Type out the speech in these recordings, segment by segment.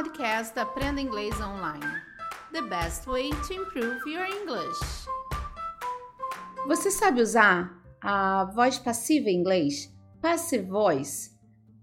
podcast Aprenda Inglês Online. The best way to improve your English. Você sabe usar a voz passiva em inglês? Passive voice.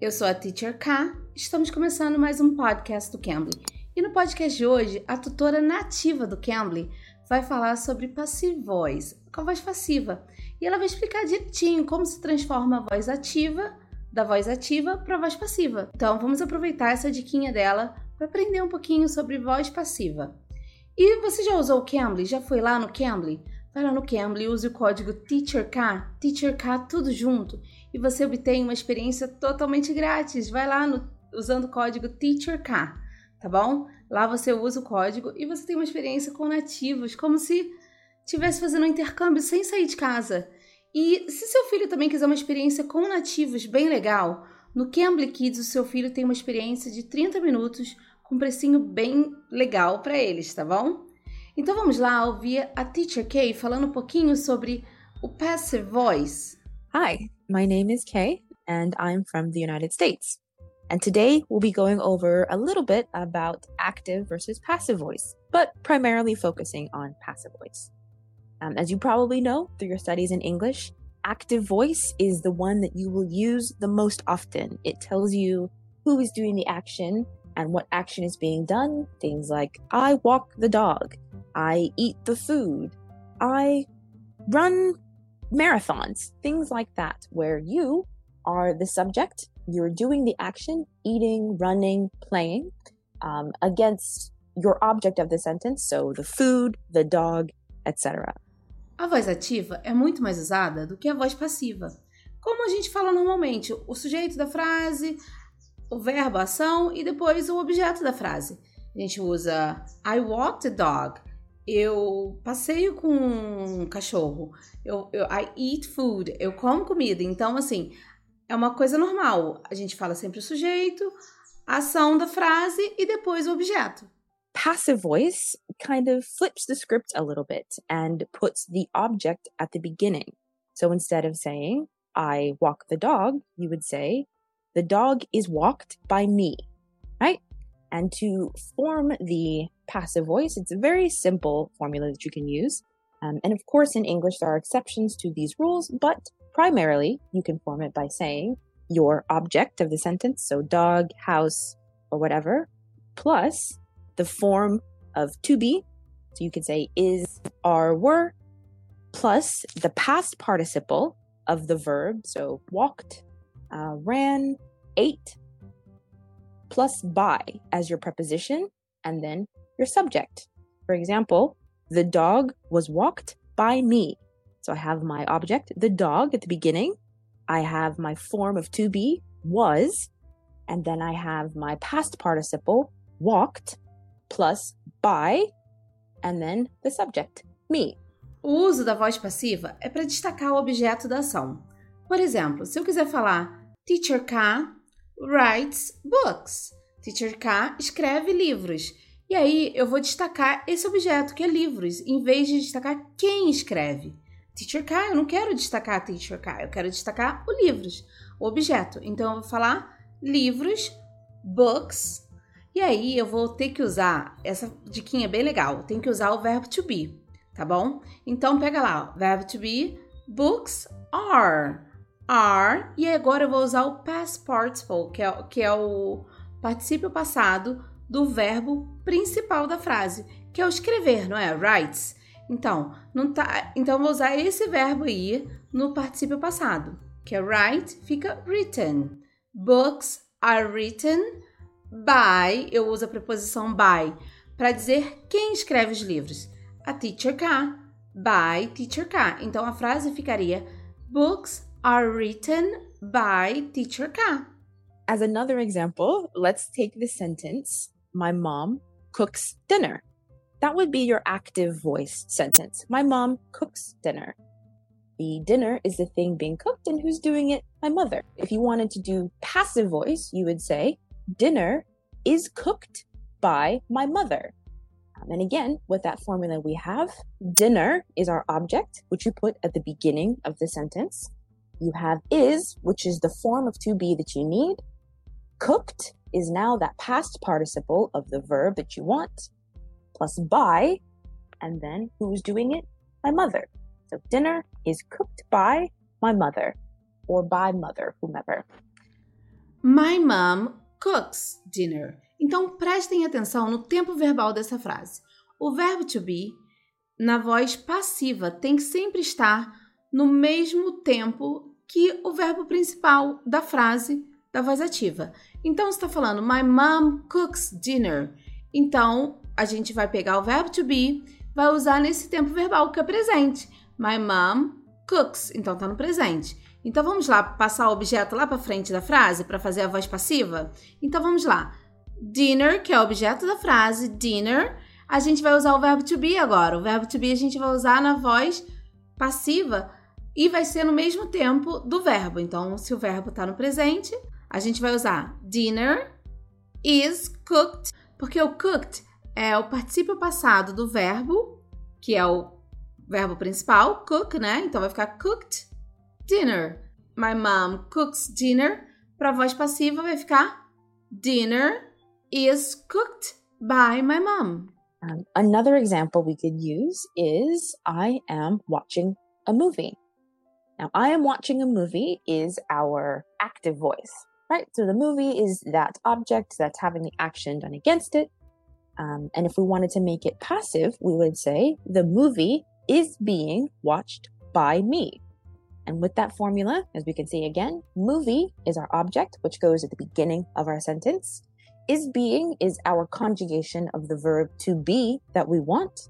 Eu sou a Teacher K. Estamos começando mais um podcast do Cambly. E no podcast de hoje, a tutora nativa do Cambly vai falar sobre passive voice, com a voz passiva. E ela vai explicar direitinho como se transforma a voz ativa da voz ativa para a voz passiva. Então, vamos aproveitar essa diquinha dela para aprender um pouquinho sobre voz passiva. E você já usou o Cambly? Já foi lá no Cambly? Vai lá no Cambly, use o código TEACHERK, TEACHERK tudo junto, e você obtém uma experiência totalmente grátis. Vai lá no, usando o código TEACHERK, tá bom? Lá você usa o código e você tem uma experiência com nativos, como se estivesse fazendo um intercâmbio sem sair de casa. E se seu filho também quiser uma experiência com nativos bem legal, no Cambly Kids o seu filho tem uma experiência de 30 minutos com um precinho bem legal para eles, tá bom? Então vamos lá ouvir a Teacher Kay falando um pouquinho sobre o passive voice. Hi, my name is Kay and I'm from the United States. And today we'll be going over a little bit about active versus passive voice, but primarily focusing on passive voice. Um, as you probably know through your studies in English, active voice is the one that you will use the most often. It tells you who is doing the action and what action is being done. Things like, I walk the dog, I eat the food, I run marathons, things like that, where you are the subject, you're doing the action, eating, running, playing, um, against your object of the sentence, so the food, the dog, etc. A voz ativa é muito mais usada do que a voz passiva. Como a gente fala normalmente, o sujeito da frase, o verbo, a ação e depois o objeto da frase. A gente usa I walk the dog. Eu passeio com um cachorro. Eu, eu, I eat food. Eu como comida. Então, assim, é uma coisa normal. A gente fala sempre o sujeito, a ação da frase e depois o objeto. passive voice kind of flips the script a little bit and puts the object at the beginning. So instead of saying, I walk the dog, you would say, the dog is walked by me, right? And to form the passive voice, it's a very simple formula that you can use. Um, and of course, in English, there are exceptions to these rules, but primarily you can form it by saying your object of the sentence, so dog, house, or whatever, plus the form of to be. So you could say is, are, were, plus the past participle of the verb. So walked, uh, ran, ate, plus by as your preposition, and then your subject. For example, the dog was walked by me. So I have my object, the dog, at the beginning. I have my form of to be, was, and then I have my past participle, walked, plus by, and then the subject, me. O uso da voz passiva é para destacar o objeto da ação. Por exemplo, se eu quiser falar Teacher K writes books. Teacher K escreve livros. E aí eu vou destacar esse objeto que é livros, em vez de destacar quem escreve. Teacher K, eu não quero destacar Teacher K, eu quero destacar o livros, o objeto. Então eu vou falar livros, books, e aí eu vou ter que usar essa diquinha bem legal. Tem que usar o verbo to be, tá bom? Então pega lá, verbo to be, books are, are, e agora eu vou usar o past participle, que é, que é o particípio passado do verbo principal da frase, que é o escrever, não é? Writes. Então, não tá, então vou usar esse verbo aí no particípio passado, que é write, fica written. Books are written by, eu uso a preposição by para dizer quem escreve os livros. A Teacher K, by Teacher K. Então a frase ficaria: Books are written by Teacher K. As another example, let's take the sentence My mom cooks dinner. That would be your active voice sentence. My mom cooks dinner. The dinner is the thing being cooked, and who's doing it? My mother. If you wanted to do passive voice, you would say, dinner is cooked by my mother. Um, and again, with that formula we have, dinner is our object, which you put at the beginning of the sentence. You have is, which is the form of to be that you need. Cooked is now that past participle of the verb that you want, plus by, and then who's doing it? My mother. So dinner is cooked by my mother, or by mother, whomever. My mom cooks dinner. Então prestem atenção no tempo verbal dessa frase. O verbo to be, na voz passiva, tem que sempre estar no mesmo tempo que o verbo principal da frase da voz ativa. Então, está falando My mom cooks dinner. Então, a gente vai pegar o verbo to be, vai usar nesse tempo verbal que é presente. My mom cooks. Então, está no presente. Então, vamos lá passar o objeto lá para frente da frase para fazer a voz passiva? Então, vamos lá. Dinner, que é o objeto da frase, dinner. A gente vai usar o verbo to be agora. O verbo to be a gente vai usar na voz passiva e vai ser no mesmo tempo do verbo. Então, se o verbo está no presente, a gente vai usar dinner is cooked, porque o cooked é o particípio passado do verbo, que é o verbo principal, cook, né? Então vai ficar cooked dinner. My mom cooks dinner. Para voz passiva vai ficar dinner is cooked by my mom. Um, another example we could use is I am watching a movie. Now, I am watching a movie is our active voice, right? So the movie is that object that's having the action done against it. Um, and if we wanted to make it passive, we would say the movie is being watched by me. And with that formula, as we can see again, movie is our object, which goes at the beginning of our sentence. Is being is our conjugation of the verb to be that we want,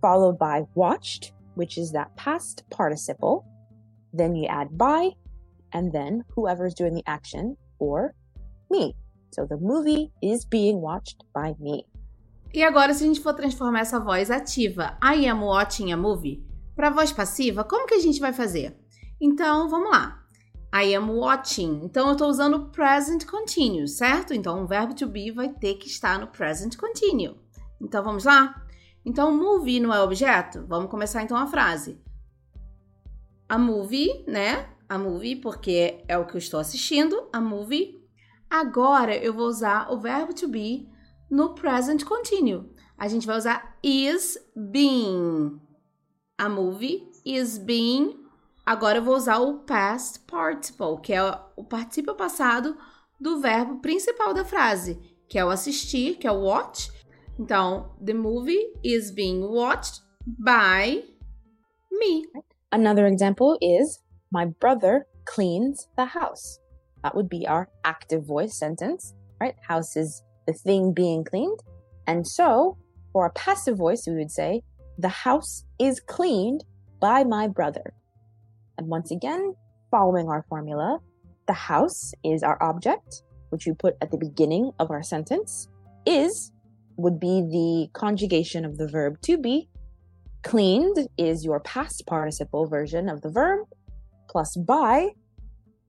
followed by watched, which is that past participle then you add by, and then whoever's doing the action or me. So the movie is being watched by me. E agora, se a gente for transformar essa voz ativa, I am watching a movie, para voz passiva, como que a gente vai fazer? Então, vamos lá. I am watching. Então, eu estou usando present continuous, certo? Então, o verbo to be vai ter que estar no present continuous. Então, vamos lá? Então, movie não é objeto? Vamos começar então a frase a movie, né? A movie, porque é o que eu estou assistindo, a movie. Agora eu vou usar o verbo to be no present continuous. A gente vai usar is being. A movie is being. Agora eu vou usar o past participle, que é o participio passado do verbo principal da frase, que é o assistir, que é o watch. Então, the movie is being watched by me. Another example is my brother cleans the house. That would be our active voice sentence, right? House is the thing being cleaned. And so for a passive voice, we would say, the house is cleaned by my brother. And once again, following our formula, the house is our object, which we put at the beginning of our sentence. Is would be the conjugation of the verb to be Cleaned is your past participle version of the verb, plus by,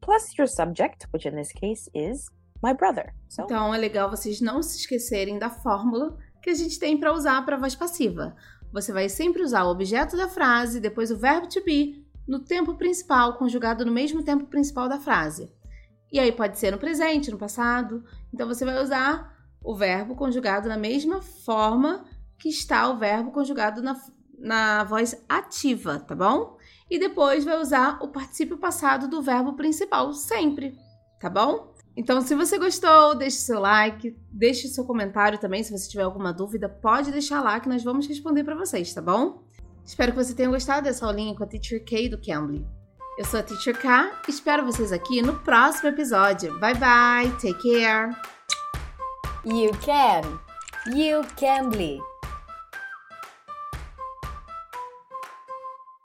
plus your subject, which in this case is my brother. So... Então é legal vocês não se esquecerem da fórmula que a gente tem para usar para voz passiva. Você vai sempre usar o objeto da frase, depois o verbo to be, no tempo principal, conjugado no mesmo tempo principal da frase. E aí pode ser no presente, no passado. Então você vai usar o verbo conjugado na mesma forma que está o verbo conjugado na, na voz ativa, tá bom? E depois vai usar o particípio passado do verbo principal, sempre, tá bom? Então, se você gostou, deixe seu like, deixe seu comentário também. Se você tiver alguma dúvida, pode deixar lá que nós vamos responder para vocês, tá bom? Espero que você tenha gostado dessa aulinha com a Teacher K do Cambly. Eu sou a Teacher K, espero vocês aqui no próximo episódio. Bye bye, take care. You can, you Cambly.